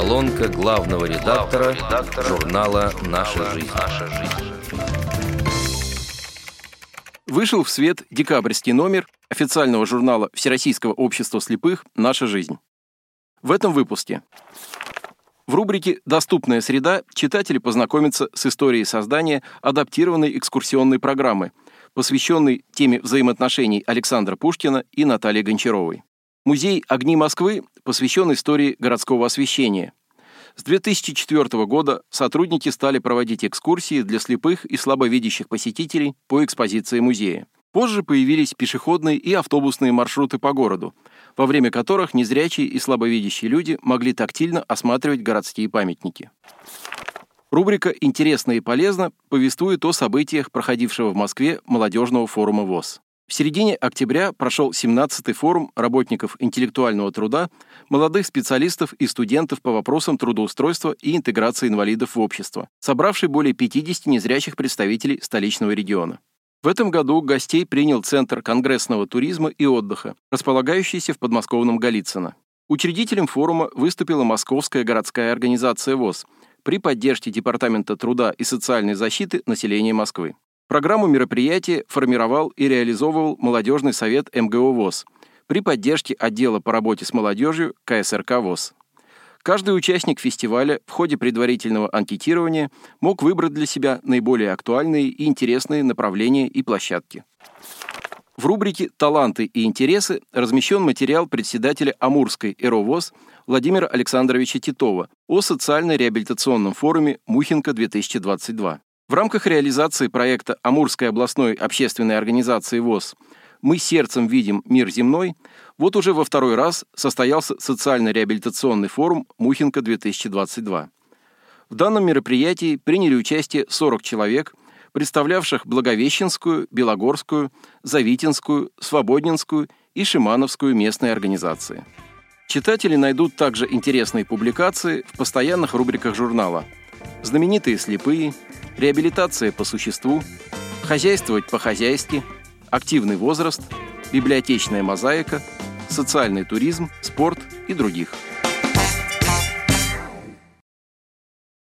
Колонка главного редактора, редактора журнала «Наша жизнь». «Наша жизнь». Вышел в свет декабрьский номер официального журнала Всероссийского общества слепых «Наша жизнь». В этом выпуске в рубрике «Доступная среда» читатели познакомятся с историей создания адаптированной экскурсионной программы, посвященной теме взаимоотношений Александра Пушкина и Натальи Гончаровой. Музей «Огни Москвы» посвящен истории городского освещения. С 2004 года сотрудники стали проводить экскурсии для слепых и слабовидящих посетителей по экспозиции музея. Позже появились пешеходные и автобусные маршруты по городу, во время которых незрячие и слабовидящие люди могли тактильно осматривать городские памятники. Рубрика «Интересно и полезно» повествует о событиях, проходившего в Москве молодежного форума ВОЗ. В середине октября прошел 17-й форум работников интеллектуального труда, молодых специалистов и студентов по вопросам трудоустройства и интеграции инвалидов в общество, собравший более 50 незрячих представителей столичного региона. В этом году гостей принял Центр конгрессного туризма и отдыха, располагающийся в подмосковном Голицыно. Учредителем форума выступила Московская городская организация ВОЗ при поддержке Департамента труда и социальной защиты населения Москвы. Программу мероприятия формировал и реализовывал Молодежный совет МГО ВОЗ при поддержке отдела по работе с молодежью КСРК ВОЗ. Каждый участник фестиваля в ходе предварительного анкетирования мог выбрать для себя наиболее актуальные и интересные направления и площадки. В рубрике «Таланты и интересы» размещен материал председателя Амурской ЭРОВОЗ Владимира Александровича Титова о социально-реабилитационном форуме «Мухинка-2022». В рамках реализации проекта Амурской областной общественной организации ВОЗ «Мы сердцем видим мир земной» Вот уже во второй раз состоялся социально-реабилитационный форум «Мухинка-2022». В данном мероприятии приняли участие 40 человек, представлявших Благовещенскую, Белогорскую, Завитинскую, Свободнинскую и Шимановскую местные организации. Читатели найдут также интересные публикации в постоянных рубриках журнала «Знаменитые слепые», «Реабилитация по существу», «Хозяйствовать по-хозяйски», «Активный возраст», «Библиотечная мозаика», социальный туризм, спорт и других.